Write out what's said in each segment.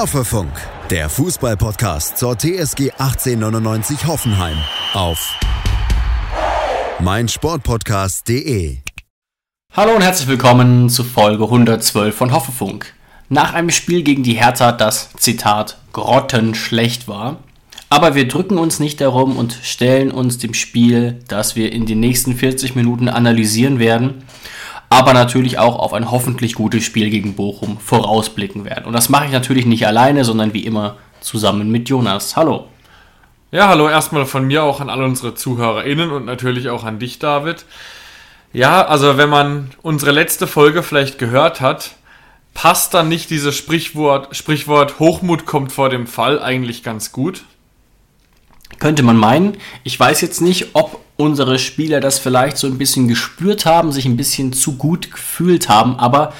Hoffefunk, der Fußballpodcast zur TSG 1899 Hoffenheim auf meinsportpodcast.de. Hallo und herzlich willkommen zu Folge 112 von Hoffefunk. Nach einem Spiel gegen die Hertha, das Zitat grottenschlecht war, aber wir drücken uns nicht darum und stellen uns dem Spiel, das wir in den nächsten 40 Minuten analysieren werden, aber natürlich auch auf ein hoffentlich gutes Spiel gegen Bochum vorausblicken werden. Und das mache ich natürlich nicht alleine, sondern wie immer zusammen mit Jonas. Hallo. Ja, hallo erstmal von mir auch an alle unsere ZuhörerInnen und natürlich auch an dich, David. Ja, also wenn man unsere letzte Folge vielleicht gehört hat, passt dann nicht dieses Sprichwort, Sprichwort Hochmut kommt vor dem Fall eigentlich ganz gut? Könnte man meinen. Ich weiß jetzt nicht, ob unsere Spieler das vielleicht so ein bisschen gespürt haben, sich ein bisschen zu gut gefühlt haben, aber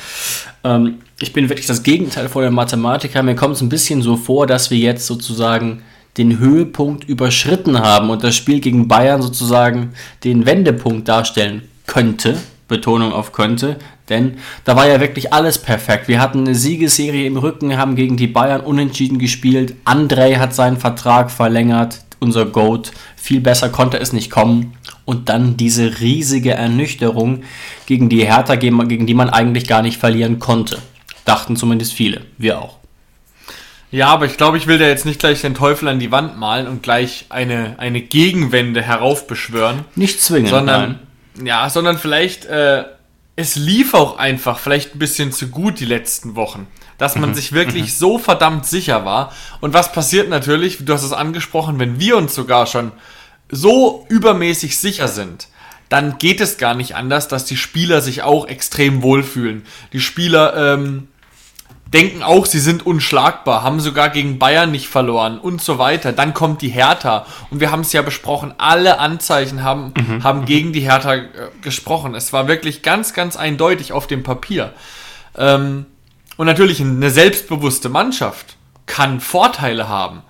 ähm, ich bin wirklich das Gegenteil von der Mathematiker. Mir kommt es ein bisschen so vor, dass wir jetzt sozusagen den Höhepunkt überschritten haben und das Spiel gegen Bayern sozusagen den Wendepunkt darstellen könnte. Betonung auf könnte, denn da war ja wirklich alles perfekt. Wir hatten eine Siegesserie im Rücken, haben gegen die Bayern unentschieden gespielt. Andrei hat seinen Vertrag verlängert, unser Goat. Viel besser konnte es nicht kommen. Und dann diese riesige Ernüchterung gegen die Hertha, gegen die man eigentlich gar nicht verlieren konnte. Dachten zumindest viele, wir auch. Ja, aber ich glaube, ich will da jetzt nicht gleich den Teufel an die Wand malen und gleich eine, eine Gegenwende heraufbeschwören. Nicht zwingend, sondern, nein. Ja, sondern vielleicht, äh, es lief auch einfach vielleicht ein bisschen zu gut die letzten Wochen dass man mhm. sich wirklich mhm. so verdammt sicher war. Und was passiert natürlich, du hast es angesprochen, wenn wir uns sogar schon so übermäßig sicher sind, dann geht es gar nicht anders, dass die Spieler sich auch extrem wohlfühlen. Die Spieler ähm, denken auch, sie sind unschlagbar, haben sogar gegen Bayern nicht verloren und so weiter. Dann kommt die Hertha und wir haben es ja besprochen, alle Anzeichen haben, mhm. haben gegen die Hertha äh, gesprochen. Es war wirklich ganz, ganz eindeutig auf dem Papier. Ähm, und natürlich eine selbstbewusste Mannschaft kann Vorteile haben.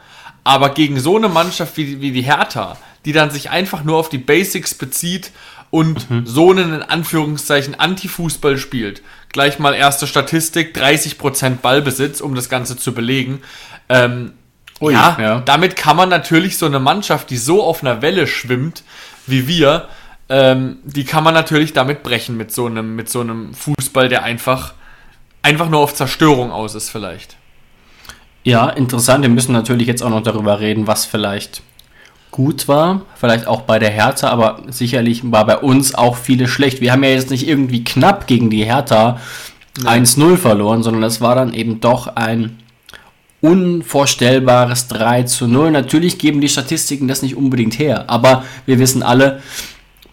Aber gegen so eine Mannschaft wie, wie die Hertha, die dann sich einfach nur auf die Basics bezieht und mhm. so einen in Anführungszeichen Anti-Fußball spielt. Gleich mal erste Statistik, 30% Ballbesitz, um das Ganze zu belegen. Ähm, Ui, ja, ja, damit kann man natürlich so eine Mannschaft, die so auf einer Welle schwimmt wie wir, ähm, die kann man natürlich damit brechen mit so einem, mit so einem Fußball, der einfach einfach nur auf Zerstörung aus ist vielleicht. Ja, interessant. Wir müssen natürlich jetzt auch noch darüber reden, was vielleicht gut war, vielleicht auch bei der Hertha, aber sicherlich war bei uns auch viele schlecht. Wir haben ja jetzt nicht irgendwie knapp gegen die Hertha 1-0 verloren, sondern es war dann eben doch ein unvorstellbares 3 zu 0. Natürlich geben die Statistiken das nicht unbedingt her, aber wir wissen alle,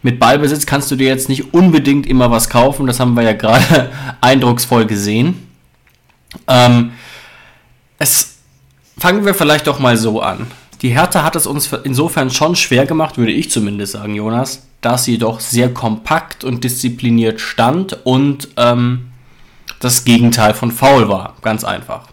mit Ballbesitz kannst du dir jetzt nicht unbedingt immer was kaufen. Das haben wir ja gerade eindrucksvoll gesehen. Ähm, es fangen wir vielleicht doch mal so an. Die Hertha hat es uns insofern schon schwer gemacht, würde ich zumindest sagen, Jonas, dass sie doch sehr kompakt und diszipliniert stand und ähm, das Gegenteil von faul war. Ganz einfach.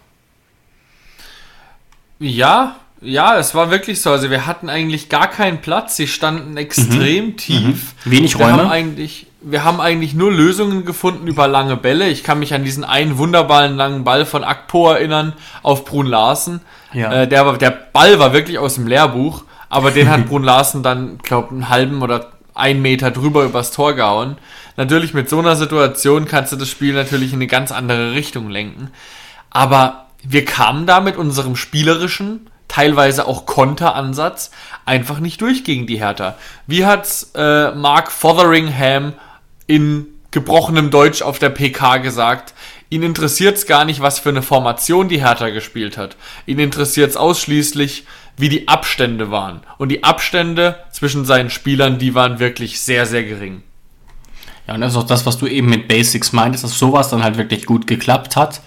Ja, ja, es war wirklich so. Also wir hatten eigentlich gar keinen Platz. Sie standen extrem mhm. tief. Mhm. Wenig Räume. Wir haben, eigentlich, wir haben eigentlich nur Lösungen gefunden über lange Bälle. Ich kann mich an diesen einen wunderbaren langen Ball von Akpo erinnern auf Brun Larsen. Ja. Äh, der, der Ball war wirklich aus dem Lehrbuch, aber den hat Brun Larsen dann, glaube einen halben oder einen Meter drüber übers Tor gehauen. Natürlich mit so einer Situation kannst du das Spiel natürlich in eine ganz andere Richtung lenken. Aber wir kamen da mit unserem spielerischen teilweise auch Konteransatz einfach nicht durch gegen die Hertha. Wie hat's äh, Mark Fotheringham in gebrochenem Deutsch auf der PK gesagt? Ihn interessiert es gar nicht, was für eine Formation die Hertha gespielt hat. Ihn interessiert es ausschließlich, wie die Abstände waren. Und die Abstände zwischen seinen Spielern, die waren wirklich sehr, sehr gering. Ja, und das ist auch das, was du eben mit Basics meintest, dass sowas dann halt wirklich gut geklappt hat.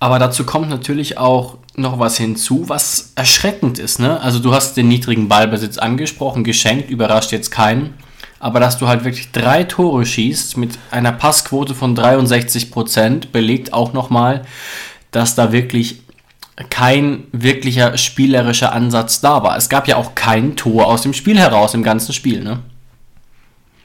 Aber dazu kommt natürlich auch noch was hinzu, was erschreckend ist. Ne? Also du hast den niedrigen Ballbesitz angesprochen, geschenkt, überrascht jetzt keinen. Aber dass du halt wirklich drei Tore schießt mit einer Passquote von 63 Prozent, belegt auch nochmal, dass da wirklich kein wirklicher spielerischer Ansatz da war. Es gab ja auch kein Tor aus dem Spiel heraus im ganzen Spiel. Ne?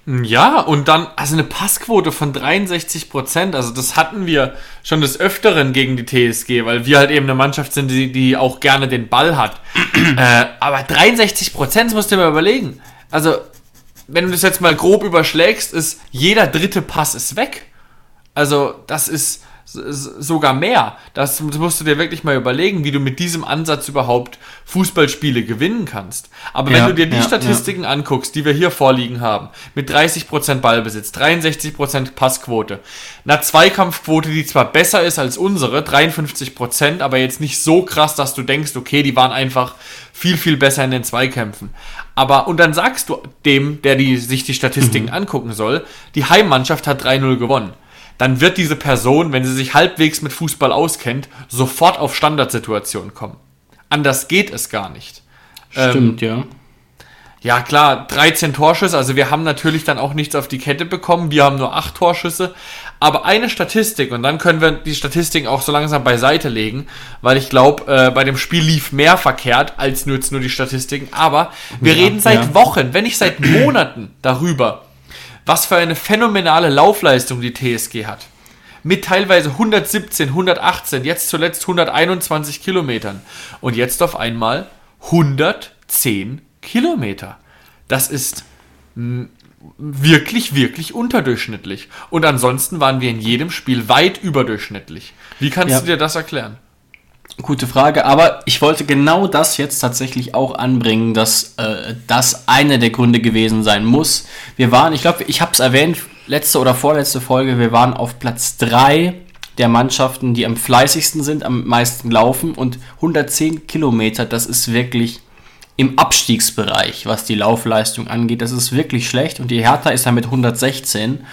Ja, und dann, also eine Passquote von 63 Prozent, also das hatten wir schon des Öfteren gegen die TSG, weil wir halt eben eine Mannschaft sind, die, die auch gerne den Ball hat. äh, aber 63 Prozent, musst du dir mal überlegen. Also, wenn du das jetzt mal grob überschlägst, ist jeder dritte Pass ist weg. Also, das ist, sogar mehr. Das musst du dir wirklich mal überlegen, wie du mit diesem Ansatz überhaupt Fußballspiele gewinnen kannst. Aber ja, wenn du dir die ja, Statistiken ja. anguckst, die wir hier vorliegen haben, mit 30% Ballbesitz, 63% Passquote, einer Zweikampfquote, die zwar besser ist als unsere, 53%, aber jetzt nicht so krass, dass du denkst, okay, die waren einfach viel, viel besser in den Zweikämpfen. Aber, und dann sagst du dem, der die, sich die Statistiken mhm. angucken soll, die Heimmannschaft hat 3-0 gewonnen dann wird diese Person, wenn sie sich halbwegs mit Fußball auskennt, sofort auf Standardsituationen kommen. Anders geht es gar nicht. Stimmt, ähm, ja. Ja, klar, 13 Torschüsse, also wir haben natürlich dann auch nichts auf die Kette bekommen. Wir haben nur 8 Torschüsse. Aber eine Statistik, und dann können wir die Statistiken auch so langsam beiseite legen, weil ich glaube, äh, bei dem Spiel lief mehr verkehrt als nur jetzt nur die Statistiken. Aber wir ja, reden seit ja. Wochen, wenn nicht seit Monaten darüber, was für eine phänomenale Laufleistung die TSG hat. Mit teilweise 117, 118, jetzt zuletzt 121 Kilometern. Und jetzt auf einmal 110 Kilometer. Das ist wirklich, wirklich unterdurchschnittlich. Und ansonsten waren wir in jedem Spiel weit überdurchschnittlich. Wie kannst ja. du dir das erklären? Gute Frage, aber ich wollte genau das jetzt tatsächlich auch anbringen, dass äh, das einer der Gründe gewesen sein muss. Wir waren, ich glaube, ich habe es erwähnt, letzte oder vorletzte Folge, wir waren auf Platz 3 der Mannschaften, die am fleißigsten sind, am meisten laufen und 110 Kilometer, das ist wirklich im Abstiegsbereich, was die Laufleistung angeht. Das ist wirklich schlecht und die Hertha ist ja mit 116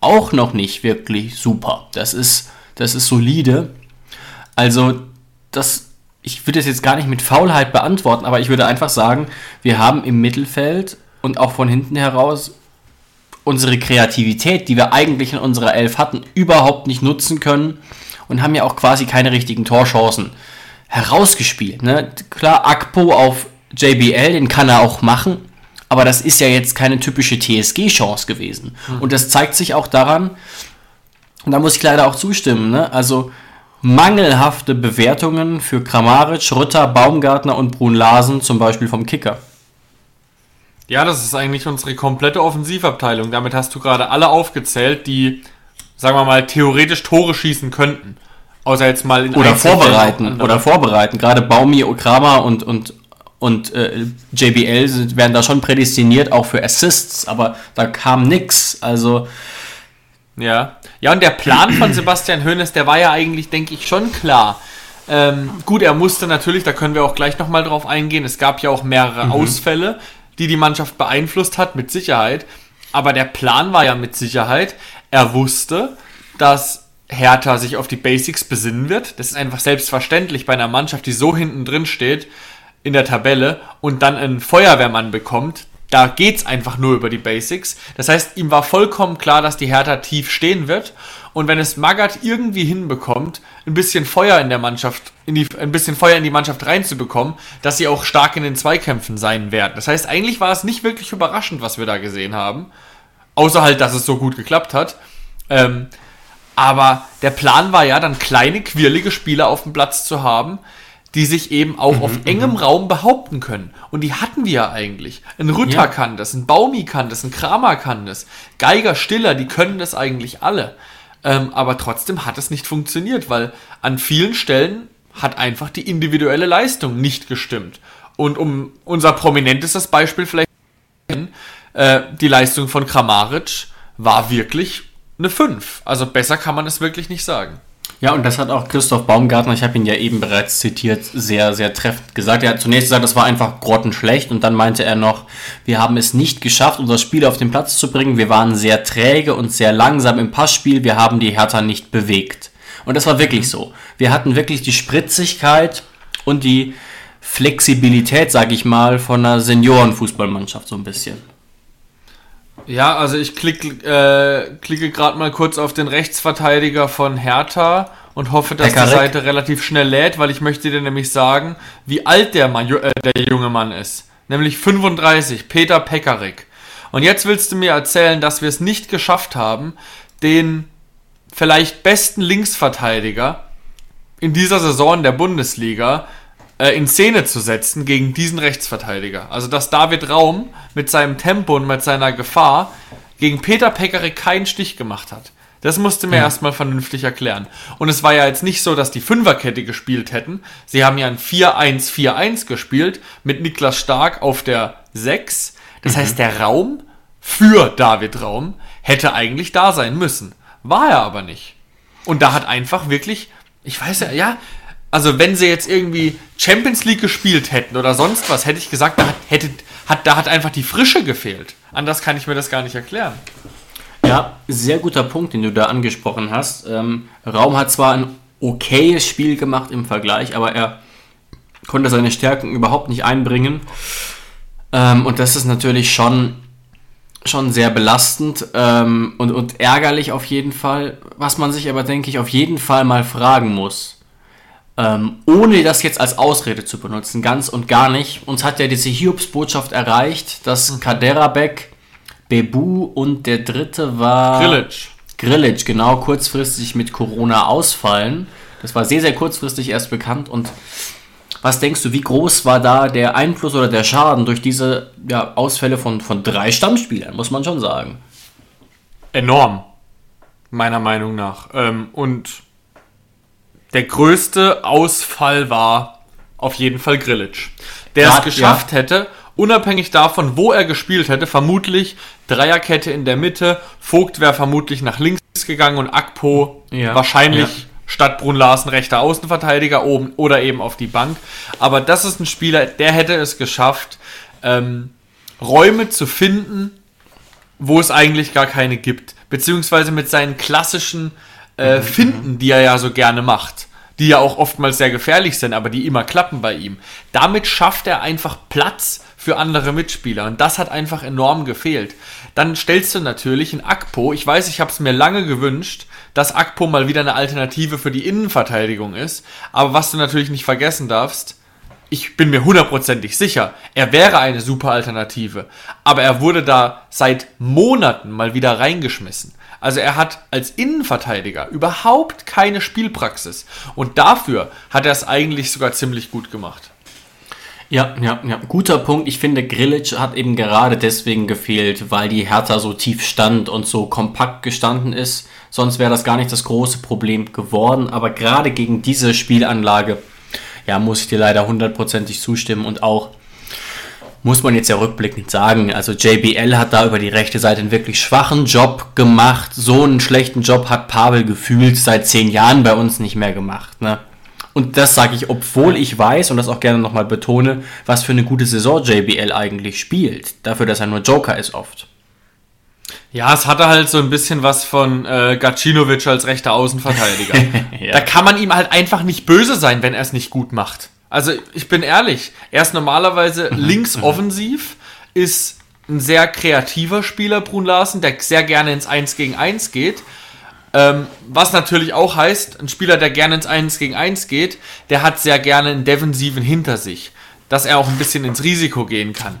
auch noch nicht wirklich super. Das ist, das ist solide. Also das, ich würde es jetzt gar nicht mit Faulheit beantworten, aber ich würde einfach sagen, wir haben im Mittelfeld und auch von hinten heraus unsere Kreativität, die wir eigentlich in unserer Elf hatten, überhaupt nicht nutzen können und haben ja auch quasi keine richtigen Torchancen herausgespielt. Ne? Klar, Akpo auf JBL, den kann er auch machen, aber das ist ja jetzt keine typische TSG-Chance gewesen. Mhm. Und das zeigt sich auch daran, und da muss ich leider auch zustimmen, ne? also mangelhafte Bewertungen für Kramaric, Rütter, Baumgartner und Brun Larsen, zum Beispiel vom Kicker. Ja, das ist eigentlich unsere komplette Offensivabteilung. Damit hast du gerade alle aufgezählt, die, sagen wir mal, theoretisch Tore schießen könnten. Außer jetzt mal in Oder vorbereiten. Oder vorbereiten. Gerade Baumi, Kramer und, und, und äh, JBL sind, werden da schon prädestiniert, auch für Assists, aber da kam nix. Also ja. Ja, und der Plan von Sebastian Hoeneß, der war ja eigentlich, denke ich, schon klar. Ähm, gut, er musste natürlich, da können wir auch gleich nochmal drauf eingehen, es gab ja auch mehrere mhm. Ausfälle, die die Mannschaft beeinflusst hat, mit Sicherheit. Aber der Plan war ja mit Sicherheit, er wusste, dass Hertha sich auf die Basics besinnen wird. Das ist einfach selbstverständlich bei einer Mannschaft, die so hinten drin steht in der Tabelle und dann einen Feuerwehrmann bekommt, da geht's einfach nur über die Basics. Das heißt, ihm war vollkommen klar, dass die Hertha tief stehen wird. Und wenn es Magath irgendwie hinbekommt, ein bisschen Feuer in der Mannschaft, in die, ein bisschen Feuer in die Mannschaft reinzubekommen, dass sie auch stark in den Zweikämpfen sein werden. Das heißt, eigentlich war es nicht wirklich überraschend, was wir da gesehen haben. Außer halt, dass es so gut geklappt hat. Ähm, aber der Plan war ja, dann kleine, quirlige Spieler auf dem Platz zu haben, die sich eben auch mhm, auf engem mhm. Raum behaupten können. Und die hatten wir ja eigentlich. Ein Rütter ja. kann das, ein Baumi kann das, ein Kramer kann das, Geiger, Stiller, die können das eigentlich alle. Ähm, aber trotzdem hat es nicht funktioniert, weil an vielen Stellen hat einfach die individuelle Leistung nicht gestimmt. Und um unser prominentestes Beispiel vielleicht äh, die Leistung von Kramaric war wirklich eine 5. Also besser kann man es wirklich nicht sagen. Ja, und das hat auch Christoph Baumgartner, ich habe ihn ja eben bereits zitiert, sehr, sehr treffend gesagt. Er hat zunächst gesagt, das war einfach grottenschlecht und dann meinte er noch, wir haben es nicht geschafft, unser Spiel auf den Platz zu bringen. Wir waren sehr träge und sehr langsam im Passspiel. Wir haben die Hertha nicht bewegt. Und das war wirklich so. Wir hatten wirklich die Spritzigkeit und die Flexibilität, sage ich mal, von einer Seniorenfußballmannschaft so ein bisschen. Ja, also ich klick, äh, klicke gerade mal kurz auf den Rechtsverteidiger von Hertha und hoffe, dass Pekarik. die Seite relativ schnell lädt, weil ich möchte dir nämlich sagen, wie alt der, Mann, äh, der junge Mann ist. Nämlich 35, Peter Pekarik. Und jetzt willst du mir erzählen, dass wir es nicht geschafft haben, den vielleicht besten Linksverteidiger in dieser Saison der Bundesliga äh, in Szene zu setzen gegen diesen Rechtsverteidiger. Also dass David Raum mit seinem Tempo und mit seiner Gefahr gegen Peter Pekarik keinen Stich gemacht hat. Das musste mir ja. erstmal vernünftig erklären. Und es war ja jetzt nicht so, dass die Fünferkette gespielt hätten. Sie haben ja ein 4-1-4-1 gespielt mit Niklas Stark auf der 6. Das mhm. heißt, der Raum für David Raum hätte eigentlich da sein müssen. War er aber nicht. Und da hat einfach wirklich, ich weiß ja, ja, also wenn sie jetzt irgendwie Champions League gespielt hätten oder sonst was, hätte ich gesagt, da hat, hätte, hat, da hat einfach die Frische gefehlt. Anders kann ich mir das gar nicht erklären. Ja, sehr guter Punkt, den du da angesprochen hast. Ähm, Raum hat zwar ein okayes Spiel gemacht im Vergleich, aber er konnte seine Stärken überhaupt nicht einbringen. Ähm, und das ist natürlich schon, schon sehr belastend ähm, und, und ärgerlich auf jeden Fall. Was man sich aber, denke ich, auf jeden Fall mal fragen muss ähm, ohne das jetzt als Ausrede zu benutzen, ganz und gar nicht. Uns hat ja diese Hiobs-Botschaft erreicht, dass mhm. Kaderabek, Bebu und der dritte war. Grillitsch. Grillitsch, genau, kurzfristig mit Corona ausfallen. Das war sehr, sehr kurzfristig erst bekannt. Und was denkst du, wie groß war da der Einfluss oder der Schaden durch diese ja, Ausfälle von, von drei Stammspielern, muss man schon sagen? Enorm, meiner Meinung nach. Ähm, und der größte Ausfall war auf jeden Fall Grillitsch. Der ja, es geschafft ja. hätte, unabhängig davon, wo er gespielt hätte, vermutlich Dreierkette in der Mitte, Vogt wäre vermutlich nach links gegangen und Akpo ja, wahrscheinlich statt Brun Larsen rechter Außenverteidiger oben oder eben auf die Bank. Aber das ist ein Spieler, der hätte es geschafft, ähm, Räume zu finden, wo es eigentlich gar keine gibt. Beziehungsweise mit seinen klassischen äh, finden, die er ja so gerne macht. Die ja auch oftmals sehr gefährlich sind, aber die immer klappen bei ihm. Damit schafft er einfach Platz für andere Mitspieler. Und das hat einfach enorm gefehlt. Dann stellst du natürlich in Akpo, ich weiß, ich habe es mir lange gewünscht, dass Akpo mal wieder eine Alternative für die Innenverteidigung ist. Aber was du natürlich nicht vergessen darfst, ich bin mir hundertprozentig sicher, er wäre eine super Alternative. Aber er wurde da seit Monaten mal wieder reingeschmissen. Also er hat als Innenverteidiger überhaupt keine Spielpraxis. Und dafür hat er es eigentlich sogar ziemlich gut gemacht. Ja, ja, ja, guter Punkt. Ich finde, Grilic hat eben gerade deswegen gefehlt, weil die Hertha so tief stand und so kompakt gestanden ist. Sonst wäre das gar nicht das große Problem geworden. Aber gerade gegen diese Spielanlage, ja, muss ich dir leider hundertprozentig zustimmen und auch muss man jetzt ja rückblickend sagen. Also JBL hat da über die rechte Seite einen wirklich schwachen Job gemacht. So einen schlechten Job hat Pavel gefühlt seit zehn Jahren bei uns nicht mehr gemacht. Ne? Und das sage ich, obwohl ich weiß und das auch gerne nochmal betone, was für eine gute Saison JBL eigentlich spielt. Dafür, dass er nur Joker ist oft. Ja, es hatte halt so ein bisschen was von äh, Gacinovic als rechter Außenverteidiger. ja. Da kann man ihm halt einfach nicht böse sein, wenn er es nicht gut macht. Also ich bin ehrlich, er ist normalerweise mhm. links offensiv, ist ein sehr kreativer Spieler, Brun Larsen, der sehr gerne ins 1 gegen 1 geht. Ähm, was natürlich auch heißt, ein Spieler, der gerne ins 1 gegen 1 geht, der hat sehr gerne einen Defensiven hinter sich, dass er auch ein bisschen ins Risiko gehen kann.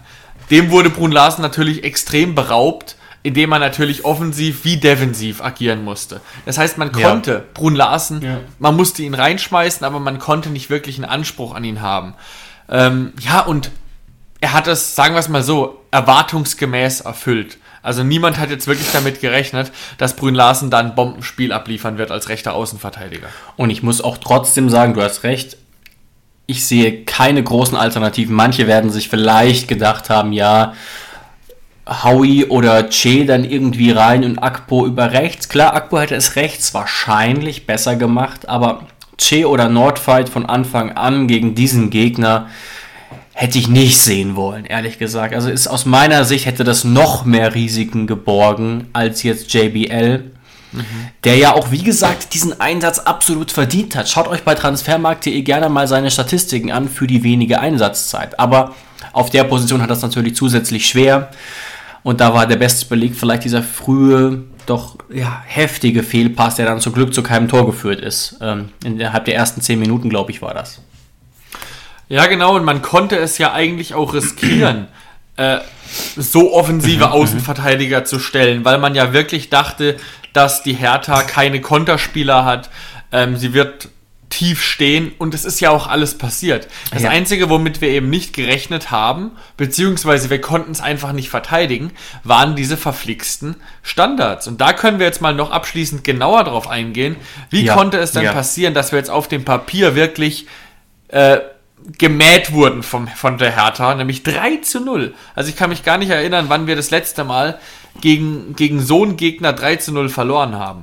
Dem wurde Brun Larsen natürlich extrem beraubt, indem man natürlich offensiv wie defensiv agieren musste. Das heißt, man konnte ja. Brun Larsen, ja. man musste ihn reinschmeißen, aber man konnte nicht wirklich einen Anspruch an ihn haben. Ähm, ja, und er hat es, sagen wir es mal so, erwartungsgemäß erfüllt. Also niemand hat jetzt wirklich damit gerechnet, dass Brün Larsen dann ein Bombenspiel abliefern wird als rechter Außenverteidiger. Und ich muss auch trotzdem sagen, du hast recht, ich sehe keine großen Alternativen. Manche werden sich vielleicht gedacht haben, ja, Howie oder Che dann irgendwie rein und Akpo über rechts. Klar, Akpo hätte es rechts wahrscheinlich besser gemacht, aber Che oder Nordfight von Anfang an gegen diesen Gegner hätte ich nicht sehen wollen, ehrlich gesagt. Also ist aus meiner Sicht hätte das noch mehr Risiken geborgen als jetzt JBL. Mhm. Der ja auch, wie gesagt, diesen Einsatz absolut verdient hat. Schaut euch bei transfermarkt.de gerne mal seine Statistiken an für die wenige Einsatzzeit. Aber auf der Position hat das natürlich zusätzlich schwer. Und da war der beste Beleg vielleicht dieser frühe, doch ja, heftige Fehlpass, der dann zum Glück zu keinem Tor geführt ist. Ähm, innerhalb der ersten zehn Minuten, glaube ich, war das. Ja, genau, und man konnte es ja eigentlich auch riskieren. äh, so offensive mhm, Außenverteidiger zu stellen, weil man ja wirklich dachte, dass die Hertha keine Konterspieler hat. Ähm, sie wird tief stehen und es ist ja auch alles passiert. Das ja. Einzige, womit wir eben nicht gerechnet haben, beziehungsweise wir konnten es einfach nicht verteidigen, waren diese verflixten Standards. Und da können wir jetzt mal noch abschließend genauer drauf eingehen. Wie ja. konnte es denn ja. passieren, dass wir jetzt auf dem Papier wirklich äh, gemäht wurden vom, von der Hertha, nämlich 3 zu 0. Also ich kann mich gar nicht erinnern, wann wir das letzte Mal gegen, gegen so einen Gegner 3 zu 0 verloren haben.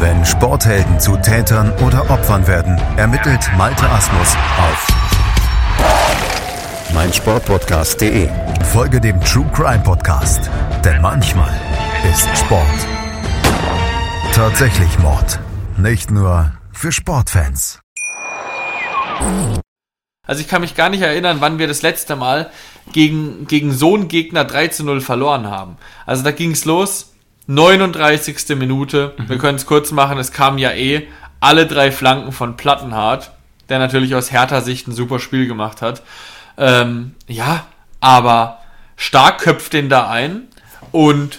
Wenn Sporthelden zu Tätern oder Opfern werden, ermittelt Malte Asmus auf meinsportpodcast.de. Folge dem True Crime Podcast, denn manchmal ist Sport tatsächlich Mord. Nicht nur für Sportfans. Also ich kann mich gar nicht erinnern, wann wir das letzte Mal gegen, gegen so einen Gegner 3 zu 0 verloren haben. Also da ging es los 39. Minute. Mhm. Wir können es kurz machen. Es kamen ja eh alle drei Flanken von Plattenhardt, der natürlich aus härter Sicht ein super Spiel gemacht hat. Ähm, ja, aber stark köpft den da ein und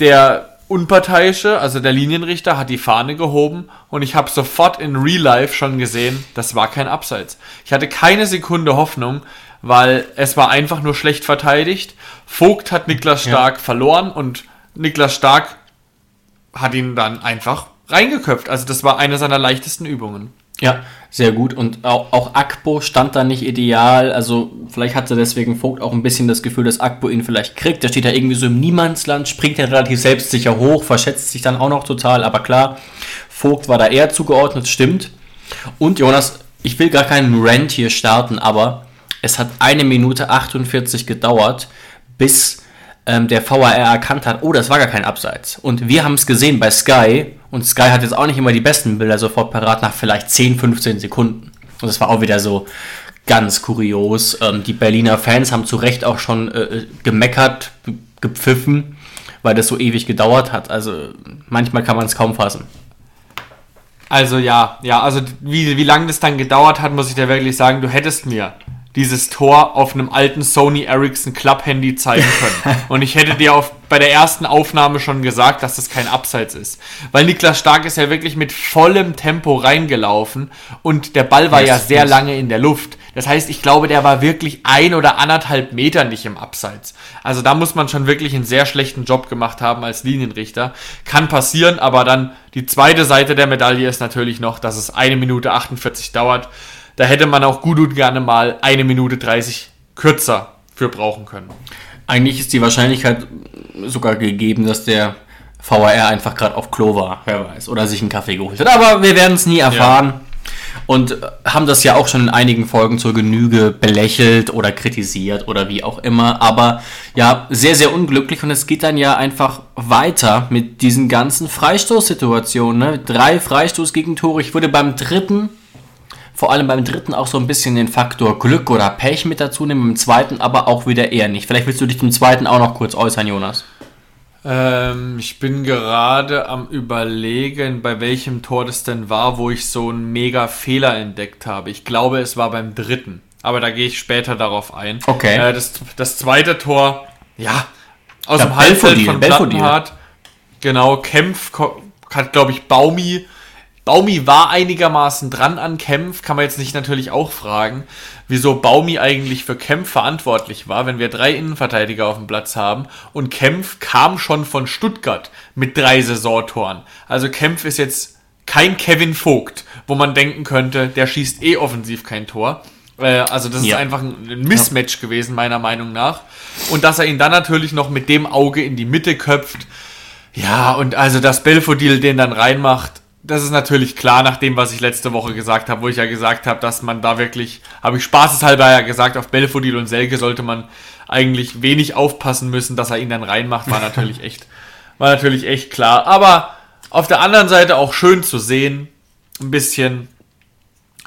der Unparteiische, also der Linienrichter, hat die Fahne gehoben und ich habe sofort in Real Life schon gesehen, das war kein Abseits. Ich hatte keine Sekunde Hoffnung, weil es war einfach nur schlecht verteidigt. Vogt hat Niklas Stark ja. verloren und Niklas Stark hat ihn dann einfach reingeköpft. Also das war eine seiner leichtesten Übungen. Ja, sehr gut. Und auch, auch Akpo stand da nicht ideal. Also vielleicht hatte deswegen Vogt auch ein bisschen das Gefühl, dass Akpo ihn vielleicht kriegt. Der steht da irgendwie so im Niemandsland, springt ja relativ selbstsicher hoch, verschätzt sich dann auch noch total. Aber klar, Vogt war da eher zugeordnet, stimmt. Und Jonas, ich will gar keinen Rant hier starten, aber es hat eine Minute 48 gedauert, bis ähm, der VAR erkannt hat, oh, das war gar kein Abseits. Und wir haben es gesehen bei Sky und Sky hat jetzt auch nicht immer die besten Bilder sofort parat nach vielleicht 10, 15 Sekunden. Und das war auch wieder so ganz kurios. Ähm, die Berliner Fans haben zu Recht auch schon äh, gemeckert, gepfiffen, weil das so ewig gedauert hat. Also manchmal kann man es kaum fassen. Also ja, ja, also wie, wie lange das dann gedauert hat, muss ich dir wirklich sagen, du hättest mir dieses Tor auf einem alten Sony Ericsson Club Handy zeigen können. Und ich hätte dir auf, bei der ersten Aufnahme schon gesagt, dass das kein Abseits ist. Weil Niklas Stark ist ja wirklich mit vollem Tempo reingelaufen und der Ball war ja sehr lange in der Luft. Das heißt, ich glaube, der war wirklich ein oder anderthalb Meter nicht im Abseits. Also da muss man schon wirklich einen sehr schlechten Job gemacht haben als Linienrichter. Kann passieren, aber dann die zweite Seite der Medaille ist natürlich noch, dass es eine Minute 48 dauert. Da hätte man auch gut und gerne mal eine Minute 30 kürzer für brauchen können. Eigentlich ist die Wahrscheinlichkeit sogar gegeben, dass der VAR einfach gerade auf Klo war, wer weiß, oder sich einen Kaffee geholt hat. Aber wir werden es nie erfahren. Ja. Und haben das ja auch schon in einigen Folgen zur Genüge belächelt oder kritisiert oder wie auch immer. Aber ja, sehr, sehr unglücklich. Und es geht dann ja einfach weiter mit diesen ganzen Freistoßsituationen. Ne? Drei Freistoßgegentore. Ich würde beim dritten vor allem beim dritten auch so ein bisschen den Faktor Glück oder Pech mit dazu nehmen, im zweiten aber auch wieder eher nicht. Vielleicht willst du dich zum zweiten auch noch kurz äußern, Jonas. Ähm, ich bin gerade am überlegen, bei welchem Tor das denn war, wo ich so einen mega Fehler entdeckt habe. Ich glaube, es war beim dritten. Aber da gehe ich später darauf ein. Okay. Äh, das, das zweite Tor, ja, aus ja, dem Halbfeld von Plattenhardt. Genau, Kempf hat, glaube ich, Baumi Baumi war einigermaßen dran an Kempf, kann man jetzt nicht natürlich auch fragen, wieso Baumi eigentlich für Kempf verantwortlich war, wenn wir drei Innenverteidiger auf dem Platz haben und Kempf kam schon von Stuttgart mit drei Saisontoren. Also Kempf ist jetzt kein Kevin Vogt, wo man denken könnte, der schießt eh offensiv kein Tor. Äh, also das ja. ist einfach ein Mismatch gewesen, meiner Meinung nach. Und dass er ihn dann natürlich noch mit dem Auge in die Mitte köpft. Ja, und also dass Belfodil den dann reinmacht, das ist natürlich klar nach dem, was ich letzte Woche gesagt habe, wo ich ja gesagt habe, dass man da wirklich, habe ich spaßeshalber ja gesagt, auf Belfodil und Selke sollte man eigentlich wenig aufpassen müssen, dass er ihn dann reinmacht, war natürlich echt war natürlich echt klar. Aber auf der anderen Seite auch schön zu sehen, ein bisschen,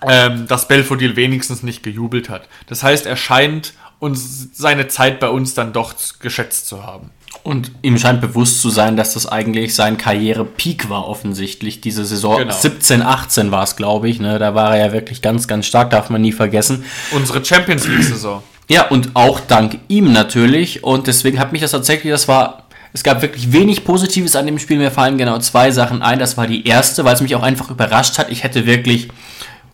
ähm, dass Belfodil wenigstens nicht gejubelt hat. Das heißt, er scheint uns seine Zeit bei uns dann doch geschätzt zu haben. Und ihm scheint bewusst zu sein, dass das eigentlich sein Karriere-Peak war, offensichtlich. Diese Saison Genau. 17, 18 war es, glaube ich. Ne? Da war er ja wirklich ganz, ganz stark, darf man nie vergessen. Unsere Champions League-Saison. Ja, und auch dank ihm natürlich. Und deswegen hat mich das tatsächlich, das war, es gab wirklich wenig Positives an dem Spiel. Mir fallen genau zwei Sachen ein. Das war die erste, weil es mich auch einfach überrascht hat. Ich hätte wirklich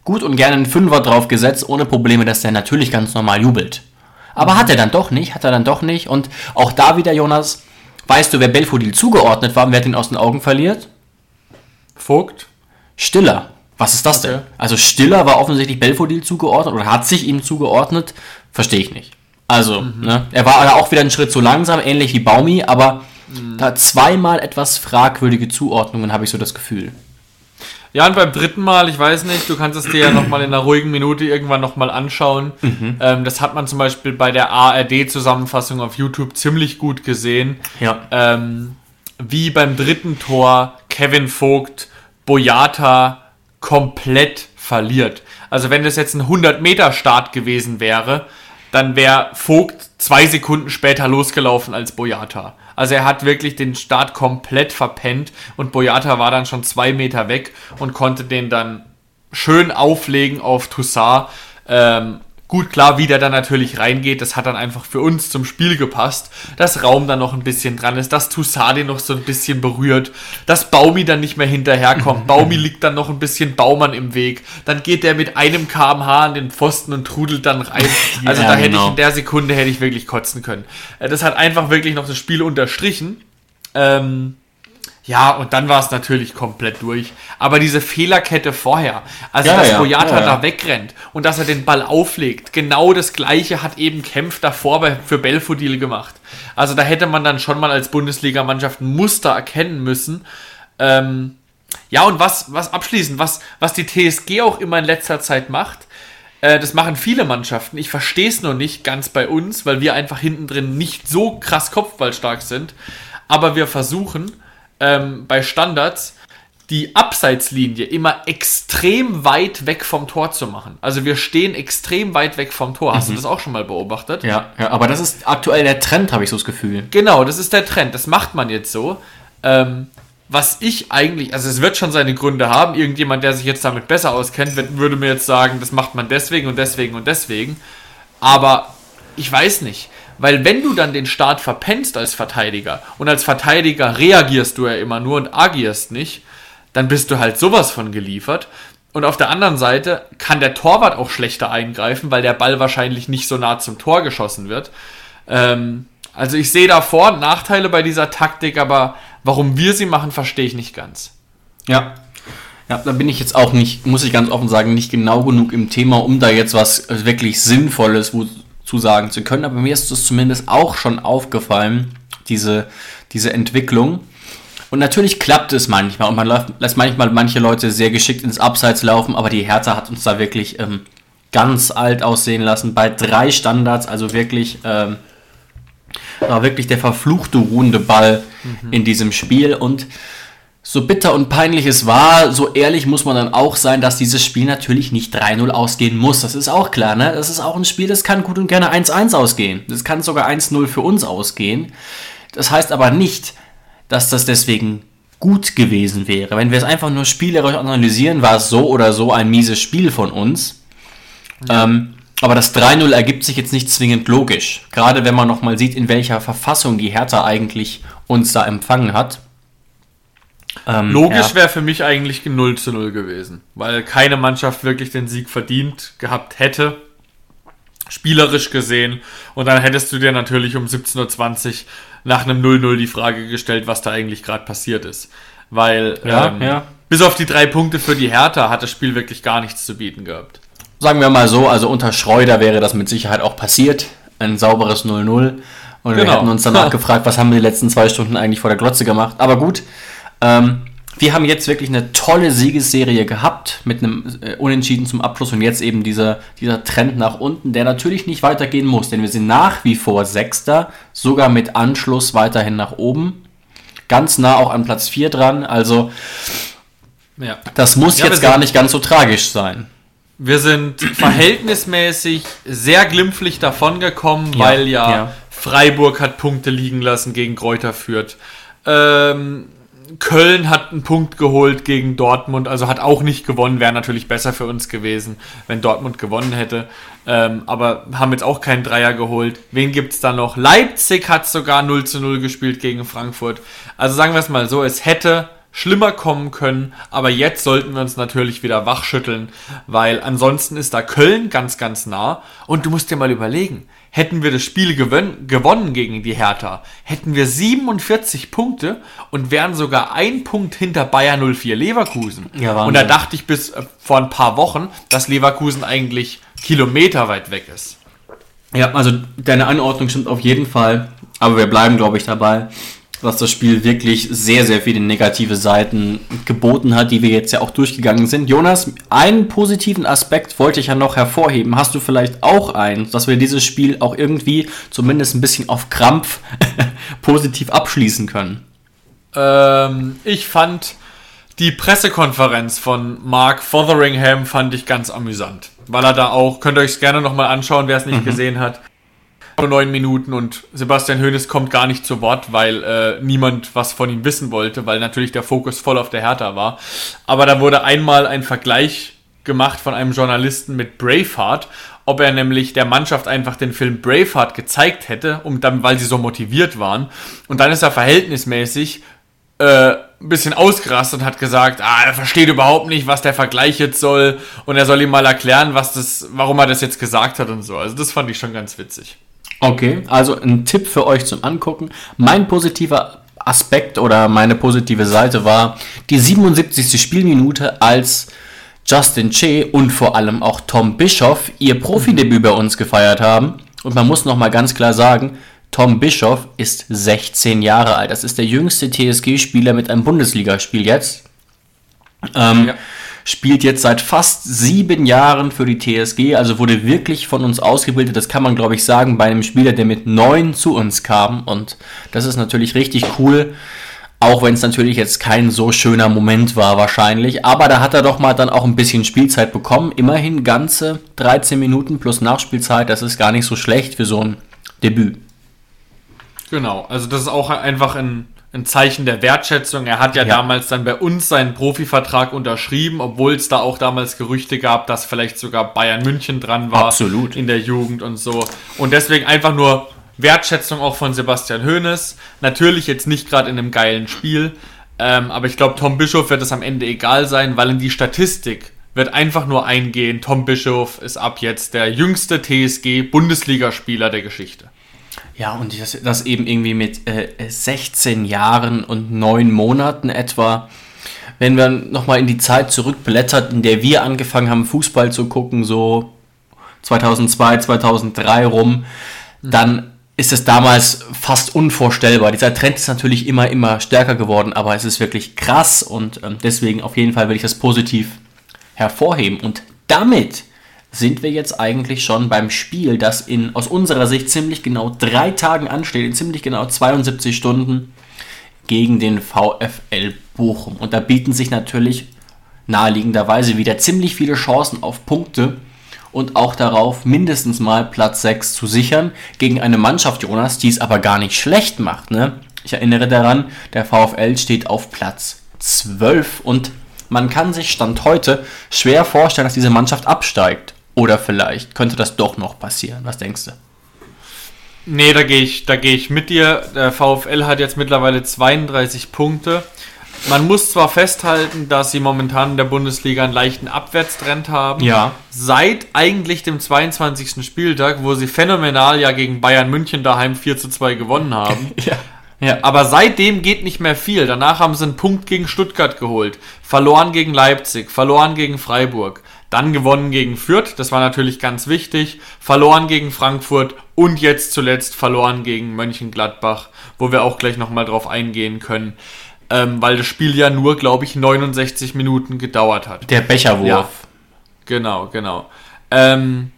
gut und gerne einen Fünfer drauf gesetzt, ohne Probleme, dass der natürlich ganz normal jubelt. Aber hat er dann doch nicht, hat er dann doch nicht. Und auch da wieder, Jonas, weißt du, wer Belfodil zugeordnet war und wer hat ihn aus den Augen verliert? Vogt. Stiller. Was ist das denn? Okay. Also Stiller war offensichtlich Belfodil zugeordnet oder hat sich ihm zugeordnet. Verstehe ich nicht. Also, ne, er war auch wieder einen Schritt zu langsam, ähnlich wie Baumi, aber da zweimal etwas fragwürdige Zuordnungen, habe ich so das Gefühl. Ja, und beim dritten Mal, ich weiß nicht, du kannst es dir ja nochmal in einer ruhigen Minute irgendwann nochmal anschauen. Ähm, das hat man zum Beispiel bei der ARD-Zusammenfassung auf YouTube ziemlich gut gesehen. Ja. ähm, wie beim dritten Tor Kevin Vogt Boyata komplett verliert. Also wenn das jetzt ein 100-Meter-Start gewesen wäre, dann wäre Vogt zwei Sekunden später losgelaufen als Boyata. Also er hat wirklich den Start komplett verpennt und Boyata war dann schon zwei Meter weg und konnte den dann schön auflegen auf Toussaint. Ähm, gut, klar, wie der dann natürlich reingeht, das hat dann einfach für uns zum Spiel gepasst. Dass Raum dann noch ein bisschen dran ist, dass Toussaint den noch so ein bisschen berührt, dass Baumi dann nicht mehr hinterherkommt. Baumi liegt dann noch ein bisschen Baumann im Weg. Dann geht der mit einem kmh an den Pfosten und trudelt dann rein. Also Ja, da hätte genau. ich in der Sekunde hätte ich wirklich kotzen können. Äh, Das hat einfach wirklich noch das Spiel unterstrichen. Ähm, ja, und dann war es natürlich komplett durch. Aber diese Fehlerkette vorher, also Ja, dass ja, Boyata ja, da wegrennt und dass er den Ball auflegt, genau das gleiche hat eben Kempf davor bei, für Belfodil gemacht. Also da hätte man dann schon mal als Bundesligamannschaft ein Muster erkennen müssen. Ähm, ja, und was, was abschließend, was, was die TSG auch immer in letzter Zeit macht, äh, das machen viele Mannschaften. Ich verstehe es nur nicht ganz bei uns, weil wir einfach hinten drin nicht so krass kopfballstark sind. Aber wir versuchen ähm, bei Standards die Abseitslinie immer extrem weit weg vom Tor zu machen. Also wir stehen extrem weit weg vom Tor. Hast du das auch schon mal beobachtet? Ja, ja, aber das ist aktuell der Trend, habe ich so das Gefühl. Genau, das ist der Trend. Das macht man jetzt so. Ähm, was ich eigentlich, also es wird schon seine Gründe haben. Irgendjemand, der sich jetzt damit besser auskennt, würde mir jetzt sagen, das macht man deswegen und deswegen und deswegen. Aber ich weiß nicht. Weil wenn du dann den Start verpennst als Verteidiger und als Verteidiger reagierst du ja immer nur und agierst nicht, dann bist du halt sowas von geliefert. Und auf der anderen Seite kann der Torwart auch schlechter eingreifen, weil der Ball wahrscheinlich nicht so nah zum Tor geschossen wird. Ähm, also ich sehe da Vor- und Nachteile bei dieser Taktik, aber warum wir sie machen, verstehe ich nicht ganz. Ja. Ja, da bin ich jetzt auch nicht, muss ich ganz offen sagen, nicht genau genug im Thema, um da jetzt was wirklich Sinnvolles wo, zu sagen zu können. Aber mir ist das zumindest auch schon aufgefallen, diese, diese Entwicklung. Und natürlich klappt es manchmal und man läuft, lässt manchmal manche Leute sehr geschickt ins Abseits laufen, aber die Hertha hat uns da wirklich ähm, ganz alt aussehen lassen bei drei Standards, also wirklich, ähm, war wirklich der verfluchte ruhende Ball in diesem Spiel und so bitter und peinlich es war, so ehrlich muss man dann auch sein, dass dieses Spiel natürlich nicht 3-0 ausgehen muss. Das ist auch klar, ne? Das ist auch ein Spiel, das kann gut und gerne 1-1 ausgehen. Das kann sogar 1-0 für uns ausgehen. Das heißt aber nicht, dass das deswegen gut gewesen wäre. Wenn wir es einfach nur spielerisch analysieren, war es so oder so ein mieses Spiel von uns. Ähm, aber das 3-0 ergibt sich jetzt nicht zwingend logisch. Gerade wenn man nochmal sieht, in welcher Verfassung die Hertha eigentlich uns da empfangen hat. Ähm, Logisch ja. wäre für mich eigentlich ein 0 zu 0 gewesen, weil keine Mannschaft wirklich den Sieg verdient gehabt hätte, spielerisch gesehen. Und dann hättest du dir natürlich um 17.20 Uhr nach einem 0-0 die Frage gestellt, was da eigentlich gerade passiert ist. Weil Ja, ähm, ja. bis auf die drei Punkte für die Hertha hat das Spiel wirklich gar nichts zu bieten gehabt. Sagen wir mal so, also unter Schreuder wäre das mit Sicherheit auch passiert. Ein sauberes 0-0. Und wir Genau. hätten uns danach gefragt, was haben wir die letzten zwei Stunden eigentlich vor der Glotze gemacht. Aber gut, ähm, wir haben jetzt wirklich eine tolle Siegesserie gehabt mit einem äh, Unentschieden zum Abschluss und jetzt eben dieser, dieser Trend nach unten, der natürlich nicht weitergehen muss, denn wir sind nach wie vor Sechster, sogar mit Anschluss weiterhin nach oben. ganz nah auch an Platz 4 dran. Also Ja. das muss Ja, jetzt gar nicht ganz so tragisch sein. Wir sind verhältnismäßig sehr glimpflich davongekommen, Ja, weil ja. Freiburg hat Punkte liegen lassen gegen Kräuter Fürth. Ähm, Köln hat einen Punkt geholt gegen Dortmund, also hat auch nicht gewonnen, wäre natürlich besser für uns gewesen, wenn Dortmund gewonnen hätte. Ähm, aber haben jetzt auch keinen Dreier geholt. Wen gibt's da noch? Leipzig hat sogar 0 zu 0 gespielt gegen Frankfurt. Also sagen wir es mal so, es hätte schlimmer kommen können, aber jetzt sollten wir uns natürlich wieder wachschütteln, weil ansonsten ist da Köln ganz, ganz nah. Und du musst dir mal überlegen, hätten wir das Spiel gewonnen gegen die Hertha, hätten wir 47 Punkte und wären sogar ein Punkt hinter Bayer 04 Leverkusen. Ja, Wahnsinn. und da dachte ich bis äh, vor ein paar Wochen, dass Leverkusen eigentlich Kilometer weit weg ist. Ja, also deine Anordnung stimmt auf jeden Fall, aber wir bleiben, glaube ich, dabei, dass das Spiel wirklich sehr, sehr viele negative Seiten geboten hat, die wir jetzt ja auch durchgegangen sind. Jonas, einen positiven Aspekt wollte ich ja noch hervorheben. Hast du vielleicht auch einen, dass wir dieses Spiel auch irgendwie zumindest ein bisschen auf Krampf positiv abschließen können? Ähm, ich fand die Pressekonferenz von Mark Fotheringham fand ich ganz amüsant. Weil er da auch, könnt ihr euch gerne nochmal anschauen, wer es nicht gesehen hat. Nur neun Minuten und Sebastian Hoeneß kommt gar nicht zu Wort, weil äh, niemand was von ihm wissen wollte, weil natürlich der Fokus voll auf der Hertha war. Aber da wurde einmal ein Vergleich gemacht von einem Journalisten mit Braveheart, ob er nämlich der Mannschaft einfach den Film Braveheart gezeigt hätte, um dann, weil sie so motiviert waren. Und dann ist er verhältnismäßig äh, ein bisschen ausgerastet und hat gesagt, ah, er versteht überhaupt nicht, was der Vergleich jetzt soll und er soll ihm mal erklären, was das, warum er das jetzt gesagt hat und so. Also das fand ich schon ganz witzig. Okay, also ein Tipp für euch zum Angucken. Mein positiver Aspekt oder meine positive Seite war die 77. Spielminute, als Justin Che und vor allem auch Tom Bischoff ihr Profidebüt bei uns gefeiert haben. Und man muss nochmal ganz klar sagen, Tom Bischoff ist 16 Jahre alt. Das ist der jüngste TSG-Spieler mit einem Bundesligaspiel jetzt. Ähm, Ja. Spielt jetzt seit fast sieben Jahren für die TSG, also wurde wirklich von uns ausgebildet. Das kann man, glaube ich, sagen, bei einem Spieler, der mit neun zu uns kam. Und das ist natürlich richtig cool. Auch wenn es natürlich jetzt kein so schöner Moment war, wahrscheinlich. Aber da hat er doch mal dann auch ein bisschen Spielzeit bekommen. Immerhin ganze 13 Minuten plus Nachspielzeit. Das ist gar nicht so schlecht für so ein Debüt. Genau, also das ist auch einfach ein, ein Zeichen der Wertschätzung. Er hat ja, Ja. damals dann bei uns seinen Profivertrag unterschrieben, obwohl es da auch damals Gerüchte gab, dass vielleicht sogar Bayern München dran war. Absolut. In der Jugend und so. Und deswegen einfach nur Wertschätzung auch von Sebastian Hoeneß. Natürlich jetzt nicht gerade in einem geilen Spiel, ähm, aber ich glaube, Tom Bischof wird es am Ende egal sein, weil in die Statistik wird einfach nur eingehen, Tom Bischof ist ab jetzt der jüngste TSG-Bundesligaspieler der Geschichte. Ja, und das, das eben irgendwie mit äh, 16 Jahren und 9 Monaten etwa. Wenn wir nochmal in die Zeit zurückblättert, in der wir angefangen haben, Fußball zu gucken, so 2002, 2003 rum, dann ist es damals fast unvorstellbar. Dieser Trend ist natürlich immer, immer stärker geworden, aber es ist wirklich krass und ähm, deswegen auf jeden Fall will ich das positiv hervorheben. Und damit sind wir jetzt eigentlich schon beim Spiel, das in aus unserer Sicht ziemlich genau drei Tagen ansteht, in ziemlich genau 72 Stunden gegen den VfL Bochum. Und da bieten sich natürlich naheliegenderweise wieder ziemlich viele Chancen auf Punkte und auch darauf, mindestens mal Platz 6 zu sichern gegen eine Mannschaft, Jonas, die es aber gar nicht schlecht macht. Ne? Ich erinnere daran, der VfL steht auf Platz 12 und man kann sich Stand heute schwer vorstellen, dass diese Mannschaft absteigt. Oder vielleicht könnte das doch noch passieren. Was denkst du? Nee, da gehe ich, da gehe ich mit dir. Der VfL hat jetzt mittlerweile 32 Punkte. Man muss zwar festhalten, dass sie momentan in der Bundesliga einen leichten Abwärtstrend haben. Ja. Seit eigentlich dem 22. Spieltag, wo sie phänomenal ja gegen Bayern München daheim 4 zu 2 gewonnen haben. Ja. Ja, Aber seitdem geht nicht mehr viel. Danach haben sie einen Punkt gegen Stuttgart geholt, verloren gegen Leipzig, verloren gegen Freiburg, dann gewonnen gegen Fürth, das war natürlich ganz wichtig, verloren gegen Frankfurt und jetzt zuletzt verloren gegen Mönchengladbach, wo wir auch gleich nochmal drauf eingehen können, ähm, weil das Spiel ja nur, glaube ich, 69 Minuten gedauert hat. der Becherwurf. Ja. Genau, genau. Ähm,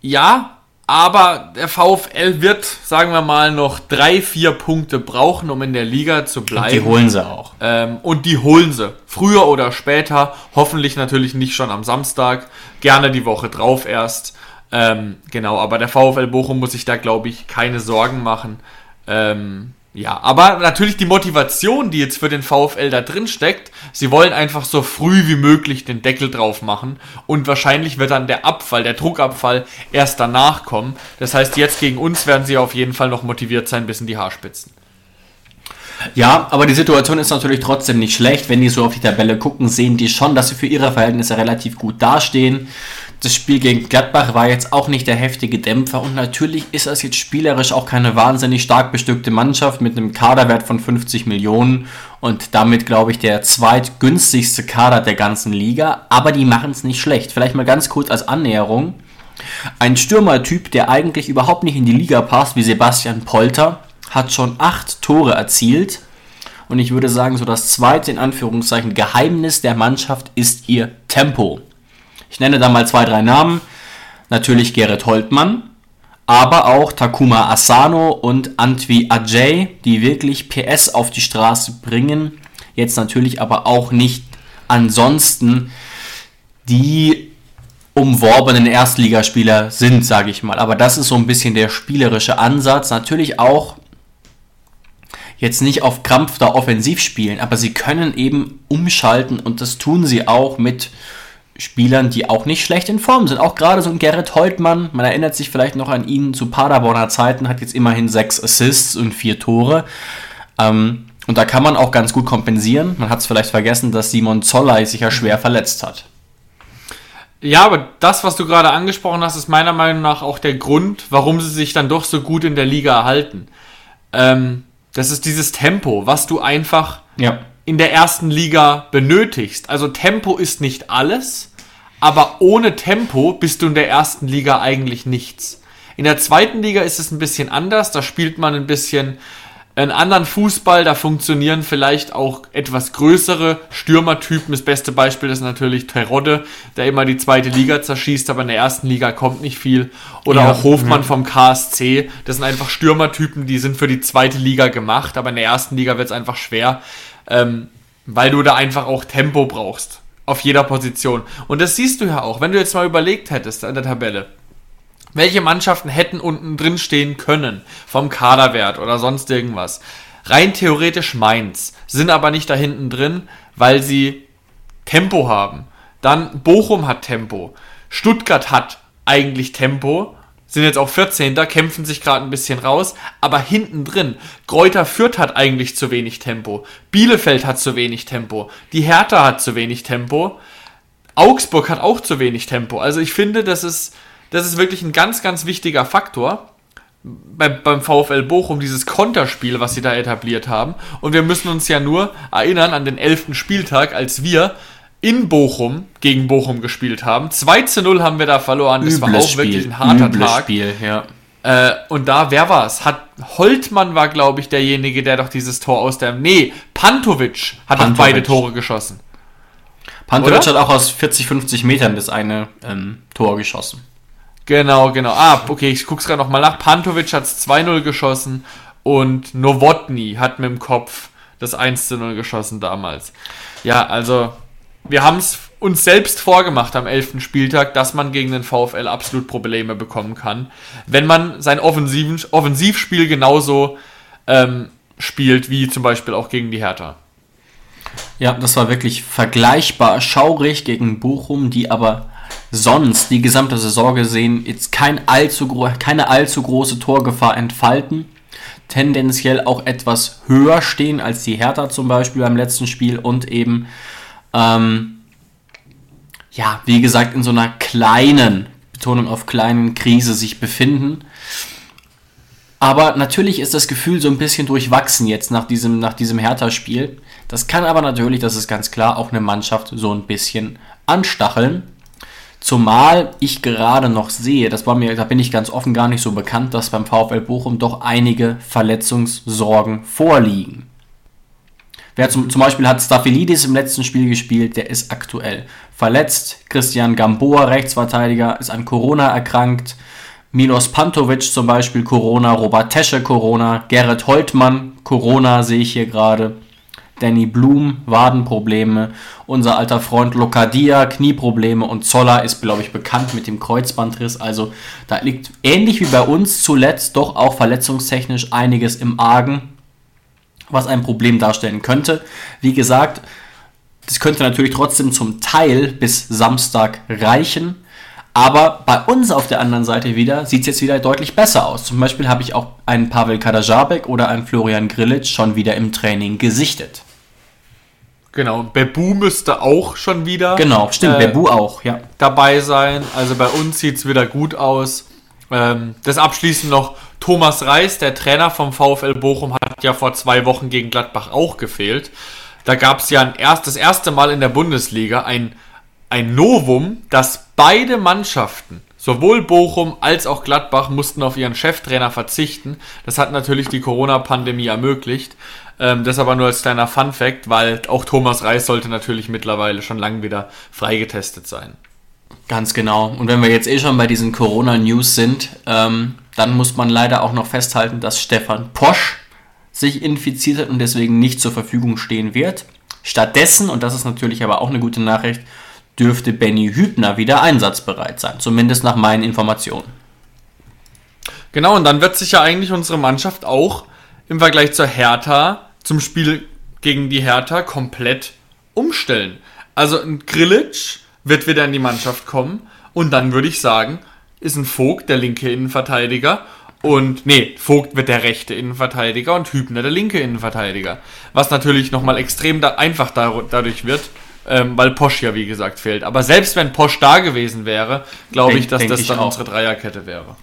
ja, Aber der VfL wird, sagen wir mal, noch drei, vier Punkte brauchen, um in der Liga zu bleiben. Die holen sie auch. Ähm, und die holen sie. Früher oder später. Hoffentlich natürlich nicht schon am Samstag. Gerne die Woche drauf erst. Ähm, genau, aber der VfL Bochum muss sich da, glaube ich, keine Sorgen machen. Ähm, ja, aber natürlich die Motivation, die jetzt für den VfL da drin steckt, sie wollen einfach so früh wie möglich den Deckel drauf machen und wahrscheinlich wird dann der Abfall, der Druckabfall erst danach kommen. Das heißt, jetzt gegen uns werden sie auf jeden Fall noch motiviert sein bis in die Haarspitzen. Ja, aber die Situation ist natürlich trotzdem nicht schlecht. Wenn die so auf die Tabelle gucken, sehen die schon, dass sie für ihre Verhältnisse relativ gut dastehen. Das Spiel gegen Gladbach war jetzt auch nicht der heftige Dämpfer und natürlich ist das jetzt spielerisch auch keine wahnsinnig stark bestückte Mannschaft mit einem Kaderwert von 50 Millionen und damit, glaube ich, der zweitgünstigste Kader der ganzen Liga, aber die machen es nicht schlecht. Vielleicht mal ganz kurz als Annäherung. Ein Stürmertyp, der eigentlich überhaupt nicht in die Liga passt, wie Sebastian Polter, hat schon acht Tore erzielt. Und ich würde sagen, so das zweite in Anführungszeichen Geheimnis der Mannschaft ist ihr Tempo. Ich nenne da mal zwei, drei Namen. Natürlich Gerrit Holtmann, aber auch Takuma Asano und Antwi Ajay, die wirklich PS auf die Straße bringen. Jetzt natürlich aber auch nicht ansonsten die umworbenen Erstligaspieler sind, sage ich mal. Aber das ist so ein bisschen der spielerische Ansatz. Natürlich auch jetzt nicht auf Krampf da offensiv spielen, aber sie können eben umschalten und das tun sie auch mit Spielern, die auch nicht schlecht in Form sind. Auch gerade so ein Gerrit Heutmann, man erinnert sich vielleicht noch an ihn zu Paderborner Zeiten, hat jetzt immerhin sechs Assists und vier Tore. Ähm, und da kann man auch ganz gut kompensieren. Man hat es vielleicht vergessen, dass Simon Zollei sich ja schwer verletzt hat. Ja, aber das, was du gerade angesprochen hast, ist meiner Meinung nach auch der Grund, warum sie sich dann doch so gut in der Liga erhalten. Ähm, das ist dieses Tempo, was du einfach Ja. in der ersten Liga benötigst. Also Tempo ist nicht alles, aber ohne Tempo bist du in der ersten Liga eigentlich nichts. In der zweiten Liga ist es ein bisschen anders, da spielt man ein bisschen einen anderen Fußball, da funktionieren vielleicht auch etwas größere Stürmertypen. Das beste Beispiel ist natürlich Terodde, der immer die zweite Liga zerschießt, aber in der ersten Liga kommt nicht viel. Oder Ja, auch Hofmann ja. vom KSC, das sind einfach Stürmertypen, die sind für die zweite Liga gemacht, aber in der ersten Liga wird es einfach schwer, ähm, weil du da einfach auch Tempo brauchst. Auf jeder Position. Und das siehst du ja auch, wenn du jetzt mal überlegt hättest an der Tabelle. Welche Mannschaften hätten unten drin stehen können vom Kaderwert oder sonst irgendwas? Rein theoretisch Mainz, sind aber nicht da hinten drin, weil sie Tempo haben. Dann Bochum hat Tempo. Stuttgart hat eigentlich Tempo. Sind jetzt auch 14. kämpfen sich gerade ein bisschen raus. Aber hinten drin, Kräuter Fürth hat eigentlich zu wenig Tempo. Bielefeld hat zu wenig Tempo. Die Hertha hat zu wenig Tempo. Augsburg hat auch zu wenig Tempo. Also ich finde, das ist, das ist wirklich ein ganz, ganz wichtiger Faktor beim, beim VfL Bochum, dieses Konterspiel, was sie da etabliert haben. Und wir müssen uns ja nur erinnern an den 11. Spieltag, als wir in Bochum gegen Bochum gespielt haben. 2 zu 0 haben wir da verloren. Das war auch wirklich ein harter Übles Tag. Spiel, ja. Äh, und da, wer war es? Hat Holtmann war, glaube ich, derjenige, der doch dieses Tor aus der. Nee, Pantovic hat Pantovic. beide Tore geschossen. Pantovic Oder? hat auch aus 40, 50 Metern das eine ähm, Tor geschossen. Genau, genau. Ah, okay, ich guck's gerade nochmal nach. Pantovic hat's 2-0 geschossen und Nowotny hat mit dem Kopf das 1-0 geschossen damals. Ja, also wir haben es uns selbst vorgemacht am 11. Spieltag, dass man gegen den VfL absolut Probleme bekommen kann, wenn man sein Offensiven, Offensivspiel genauso ähm, spielt wie zum Beispiel auch gegen die Hertha. Ja, das war wirklich vergleichbar schaurig gegen Bochum, die aber sonst die gesamte Saison gesehen jetzt kein allzu keine allzu große Torgefahr entfalten. Tendenziell auch etwas höher stehen als die Hertha zum Beispiel beim letzten Spiel und eben, ähm, ja, wie gesagt, in so einer kleinen, Betonung auf kleinen Krise sich befinden. Aber natürlich ist das Gefühl so ein bisschen durchwachsen jetzt nach diesem, nach diesem Hertha-Spiel. Das kann aber natürlich, das ist ganz klar, auch eine Mannschaft so ein bisschen anstacheln. Zumal ich gerade noch sehe, das war mir, da bin ich ganz offen gar nicht so bekannt, dass beim VfL Bochum doch einige Verletzungssorgen vorliegen. Wer zum, zum Beispiel hat Staphylidis im letzten Spiel gespielt, der ist aktuell verletzt. Christian Gamboa, Rechtsverteidiger, ist an Corona erkrankt. Milos Pantovic zum Beispiel Corona, Robert Tesche Corona, Gerrit Holtmann Corona sehe ich hier gerade. Danny Blum, Wadenprobleme, unser alter Freund Lokadia, Knieprobleme und Zoller ist, glaube ich, bekannt mit dem Kreuzbandriss. Also da liegt ähnlich wie bei uns zuletzt doch auch verletzungstechnisch einiges im Argen, was ein Problem darstellen könnte. Wie gesagt, das könnte natürlich trotzdem zum Teil bis Samstag reichen. Aber bei uns auf der anderen Seite wieder sieht es jetzt wieder deutlich besser aus. Zum Beispiel habe ich auch einen Pavel Kadajabek oder einen Florian Grillitsch schon wieder im Training gesichtet. Genau, Bebu müsste auch schon wieder Genau, stimmt, äh, Bebu auch, ja. dabei sein. Also bei uns sieht es wieder gut aus. Ähm, das abschließend noch Thomas Reis, der Trainer vom VfL Bochum, hat ja vor zwei Wochen gegen Gladbach auch gefehlt. Da gab es ja ein erst, das erste Mal in der Bundesliga ein, ein Novum, dass beide Mannschaften, sowohl Bochum als auch Gladbach, mussten auf ihren Cheftrainer verzichten. Das hat natürlich die Corona-Pandemie ermöglicht. Ähm, das aber nur als kleiner Fun-Fact, weil auch Thomas Reis sollte natürlich mittlerweile schon lang wieder freigetestet sein. Ganz genau. Und wenn wir jetzt eh schon bei diesen Corona-News sind, ähm, dann muss man leider auch noch festhalten, dass Stefan Posch sich infiziert hat und deswegen nicht zur Verfügung stehen wird. Stattdessen, und das ist natürlich aber auch eine gute Nachricht, dürfte Benny Hübner wieder einsatzbereit sein. Zumindest nach meinen Informationen. Genau, und dann wird sich ja eigentlich unsere Mannschaft auch im Vergleich zur Hertha zum Spiel gegen die Hertha komplett umstellen. Also ein Grillitsch wird wieder in die Mannschaft kommen und dann würde ich sagen, ist ein Vogt der linke Innenverteidiger und nee, Vogt wird der rechte Innenverteidiger und Hübner der linke Innenverteidiger. Was natürlich nochmal extrem da einfach da, dadurch wird, ähm, weil Posch ja wie gesagt fehlt. Aber selbst wenn Posch da gewesen wäre, glaube ich, dass das ich dann auch. unsere Dreierkette wäre.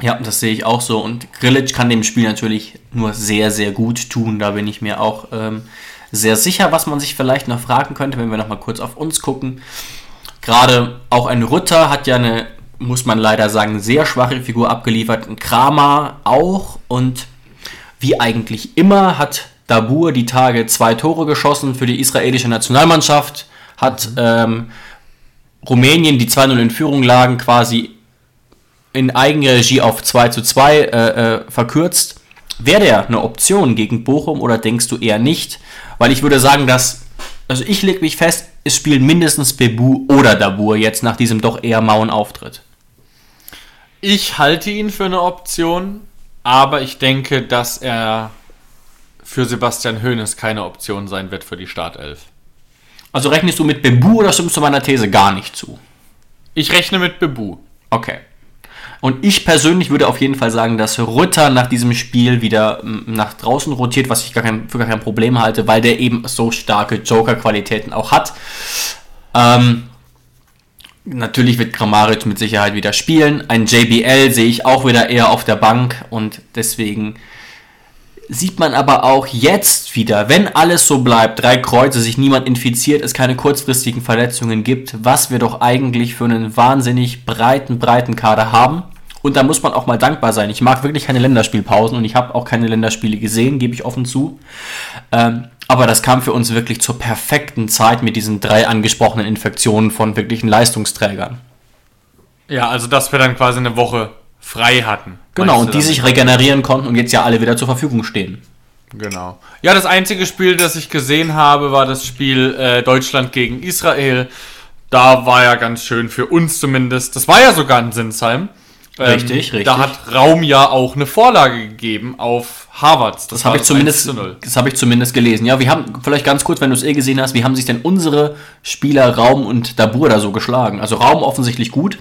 Ja, das sehe ich auch so. Und Grilic kann dem Spiel natürlich nur sehr, sehr gut tun. Da bin ich mir auch ähm, sehr sicher, was man sich vielleicht noch fragen könnte, wenn wir noch mal kurz auf uns gucken. Gerade auch ein Rütter hat ja eine, muss man leider sagen, sehr schwache Figur abgeliefert. Ein Kramer auch. Und wie eigentlich immer hat Dabur die Tage zwei Tore geschossen für die israelische Nationalmannschaft. Hat ähm, Rumänien, die 2-0 in Führung lagen, quasi in Eigenregie auf 2 zu 2 äh, äh, verkürzt. Wäre der eine Option gegen Bochum oder denkst du eher nicht? Weil ich würde sagen, dass, also ich lege mich fest, es spielen mindestens Bebu oder Dabur jetzt nach diesem doch eher mauen Auftritt. Ich halte ihn für eine Option, aber ich denke, dass er für Sebastian Hoeneß keine Option sein wird für die Startelf. Also rechnest du mit Bebu oder stimmst du meiner These gar nicht zu? Ich rechne mit Bebu. Okay. Und ich persönlich würde auf jeden Fall sagen, dass Rütter nach diesem Spiel wieder nach draußen rotiert, was ich gar kein, für gar kein Problem halte, weil der eben so starke Joker-Qualitäten auch hat. Ähm, natürlich wird Grammaric mit Sicherheit wieder spielen. Ein JBL sehe ich auch wieder eher auf der Bank und deswegen sieht man aber auch jetzt wieder, wenn alles so bleibt, drei Kreuze, sich niemand infiziert, es keine kurzfristigen Verletzungen gibt, was wir doch eigentlich für einen wahnsinnig breiten, breiten Kader haben. Und da muss man auch mal dankbar sein. Ich mag wirklich keine Länderspielpausen und ich habe auch keine Länderspiele gesehen, gebe ich offen zu. Ähm, aber das kam für uns wirklich zur perfekten Zeit mit diesen drei angesprochenen Infektionen von wirklichen Leistungsträgern. Ja, also dass wir dann quasi eine Woche frei hatten. Genau, und die sich regenerieren konnten und jetzt ja alle wieder zur Verfügung stehen. Genau. Ja, das einzige Spiel, das ich gesehen habe, war das Spiel äh, Deutschland gegen Israel. Da war ja ganz schön für uns zumindest. Das war ja sogar in Sinsheim. Ähm, Richtig, richtig. Da hat Raum ja auch eine Vorlage gegeben auf Harvards. Das habe ich, zumindest, 1 zu 0. das hab ich zumindest gelesen. Ja, wir haben, vielleicht ganz kurz, wenn du es eh gesehen hast, wie haben sich denn unsere Spieler Raum und Dabur da so geschlagen? Also Raum offensichtlich gut.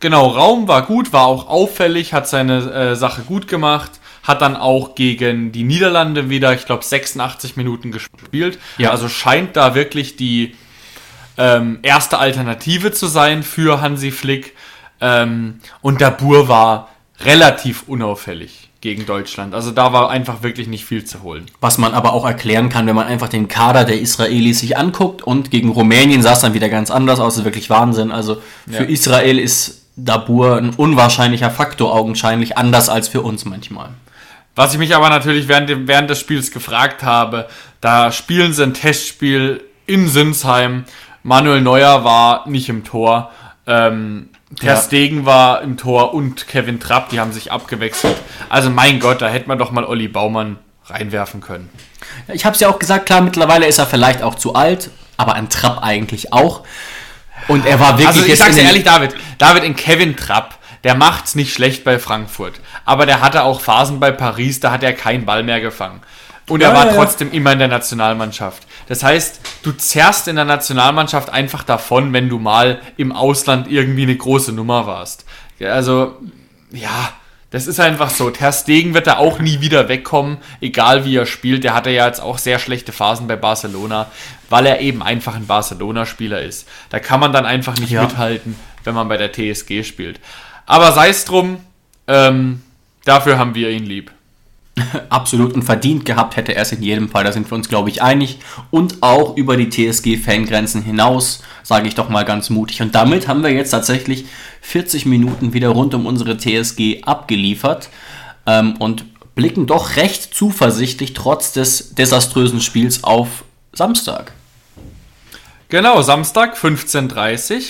Genau, Raum war gut, war auch auffällig, hat seine äh, Sache gut gemacht, hat dann auch gegen die Niederlande wieder, ich glaube, 86 Minuten gespielt. Ja. Also scheint da wirklich die ähm, erste Alternative zu sein für Hansi Flick. Ähm, und Dabur war relativ unauffällig gegen Deutschland. Also da war einfach wirklich nicht viel zu holen. Was man aber auch erklären kann, wenn man einfach den Kader der Israelis sich anguckt und gegen Rumänien sah es dann wieder ganz anders aus. Das ist wirklich Wahnsinn. Also für Ja. Israel ist Dabur ein unwahrscheinlicher Faktor augenscheinlich, anders als für uns manchmal. Was ich mich aber natürlich während, während des Spiels gefragt habe, da spielen sie ein Testspiel in Sinsheim. Manuel Neuer war nicht im Tor. Ähm, Ter Ja. Stegen war im Tor und Kevin Trapp, die haben sich abgewechselt. Also mein Gott, da hätte man doch mal Olli Baumann reinwerfen können. Ich habe es ja auch gesagt, klar, mittlerweile ist er vielleicht auch zu alt, aber ein Trapp eigentlich auch. Und er war wirklich Also ich sag's dir ehrlich, David, David in Kevin Trapp, der macht's nicht schlecht bei Frankfurt. Aber der hatte auch Phasen bei Paris, da hat er keinen Ball mehr gefangen. Und er Ja, war ja, trotzdem immer in der Nationalmannschaft. Das heißt, du zerrst in der Nationalmannschaft einfach davon, wenn du mal im Ausland irgendwie eine große Nummer warst. Also, ja, das ist einfach so. Ter Stegen wird da auch nie wieder wegkommen, egal wie er spielt. Der hatte ja jetzt auch sehr schlechte Phasen bei Barcelona, weil er eben einfach ein Barcelona-Spieler ist. Da kann man dann einfach nicht Ja. mithalten, wenn man bei der TSG spielt. Aber sei es drum, ähm, dafür haben wir ihn lieb. Absolut und verdient gehabt hätte er es in jedem Fall. Da sind wir uns, glaube ich, einig. Und auch über die TSG-Fangrenzen hinaus, sage ich doch mal ganz mutig. Und damit haben wir jetzt tatsächlich 40 Minuten wieder rund um unsere TSG abgeliefert ähm, und blicken doch recht zuversichtlich trotz des desaströsen Spiels auf Samstag. Genau, Samstag 15.30 Uhr.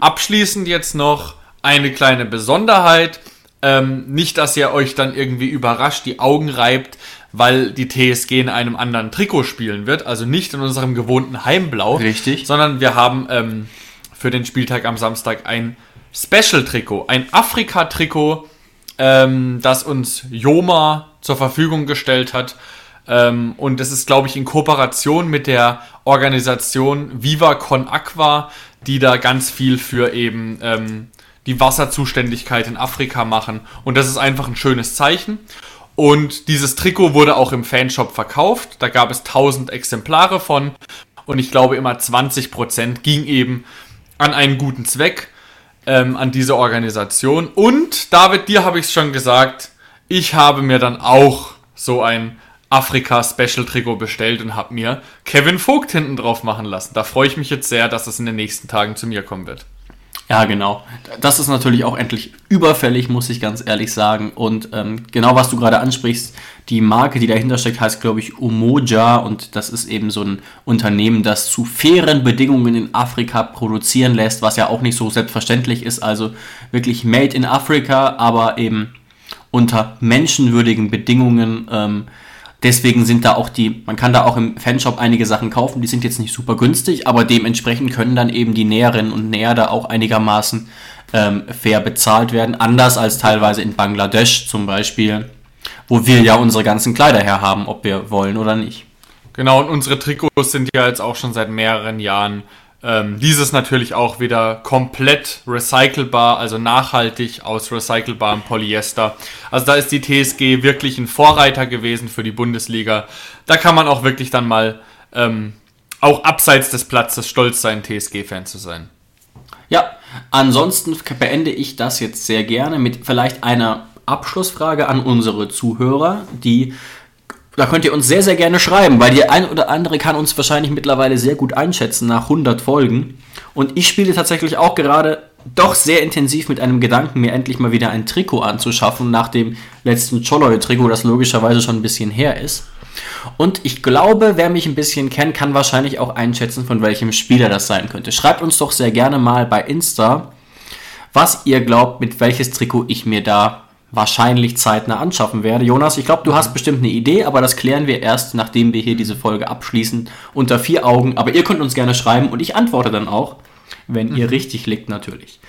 Abschließend jetzt noch eine kleine Besonderheit. Ähm, nicht, dass ihr euch dann irgendwie überrascht die Augen reibt, weil die TSG in einem anderen Trikot spielen wird. Also nicht in unserem gewohnten Heimblau. Richtig. Sondern wir haben ähm, für den Spieltag am Samstag ein Special-Trikot, ein Afrika-Trikot, ähm, das uns Joma zur Verfügung gestellt hat. Ähm, und das ist, glaube ich, in Kooperation mit der Organisation Viva Con Aqua, die da ganz viel für eben ähm, die Wasserzuständigkeit in Afrika machen. Und das ist einfach ein schönes Zeichen. Und dieses Trikot wurde auch im Fanshop verkauft. Da gab es 1000 Exemplare von. Und ich glaube, immer 20% ging eben an einen guten Zweck, ähm, an diese Organisation. Und David, dir habe ich es schon gesagt, ich habe mir dann auch so ein Afrika-Special-Trikot bestellt und habe mir Kevin Vogt hinten drauf machen lassen. Da freue ich mich jetzt sehr, dass es in den nächsten Tagen zu mir kommen wird. Ja, genau. Das ist natürlich auch endlich überfällig, muss ich ganz ehrlich sagen. Und ähm, genau was du gerade ansprichst, die Marke, die dahinter steckt, heißt, glaube ich, Umoja. Und das ist eben so ein Unternehmen, das zu fairen Bedingungen in Afrika produzieren lässt, was ja auch nicht so selbstverständlich ist. Also wirklich made in Africa, aber eben unter menschenwürdigen Bedingungen. Ähm, Deswegen sind da auch die, man kann da auch im Fanshop einige Sachen kaufen, die sind jetzt nicht super günstig, aber dementsprechend können dann eben die Näherinnen und Näher da auch einigermaßen ähm, fair bezahlt werden. Anders als teilweise in Bangladesch zum Beispiel, wo wir ja unsere ganzen Kleider herhaben, ob wir wollen oder nicht. Genau, und unsere Trikots sind ja jetzt auch schon seit mehreren Jahren. Ähm, dieses natürlich auch wieder komplett recycelbar, also nachhaltig aus recycelbarem Polyester. Also da ist die TSG wirklich ein Vorreiter gewesen für die Bundesliga. Da kann man auch wirklich dann mal ähm, auch abseits des Platzes stolz sein, TSG-Fan zu sein. Ja, ansonsten beende ich das jetzt sehr gerne mit vielleicht einer Abschlussfrage an unsere Zuhörer, die da könnt ihr uns sehr, sehr gerne schreiben, weil die ein oder andere kann uns wahrscheinlich mittlerweile sehr gut einschätzen nach 100 Folgen. Und ich spiele tatsächlich auch gerade doch sehr intensiv mit einem Gedanken, mir endlich mal wieder ein Trikot anzuschaffen, nach dem letzten Choloy-Trikot, das logischerweise schon ein bisschen her ist. Und ich glaube, wer mich ein bisschen kennt, kann wahrscheinlich auch einschätzen, von welchem Spieler das sein könnte. Schreibt uns doch sehr gerne mal bei Insta, was ihr glaubt, mit welches Trikot ich mir da wahrscheinlich zeitnah anschaffen werde. Jonas, ich glaube, du hast bestimmt eine Idee, aber das klären wir erst, nachdem wir hier diese Folge abschließen, unter vier Augen. Aber ihr könnt uns gerne schreiben und ich antworte dann auch, wenn ihr richtig liegt natürlich.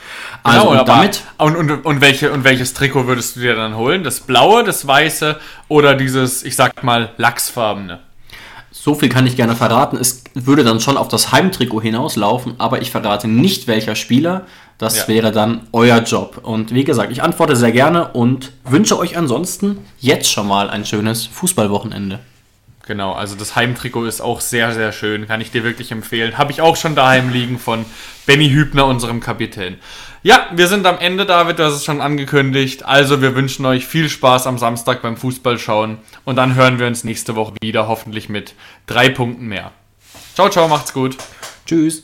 Also Genau, und damit Und, und, und, welche, und welches Trikot würdest du dir dann holen? Das blaue, das weiße oder dieses, ich sag mal, lachsfarbene? So viel kann ich gerne verraten. Es würde dann schon auf das Heimtrikot hinauslaufen, aber ich verrate nicht, welcher Spieler. Das Ja. wäre dann euer Job. Und wie gesagt, ich antworte sehr gerne und wünsche euch ansonsten jetzt schon mal ein schönes Fußballwochenende. Genau, also das Heimtrikot ist auch sehr, sehr schön. Kann ich dir wirklich empfehlen. Habe ich auch schon daheim liegen von Benny Hübner, unserem Kapitän. Ja, wir sind am Ende, David, du hast es schon angekündigt. Also wir wünschen euch viel Spaß am Samstag beim Fußballschauen. Und dann hören wir uns nächste Woche wieder, hoffentlich mit drei Punkten mehr. Ciao, ciao, macht's gut. Tschüss.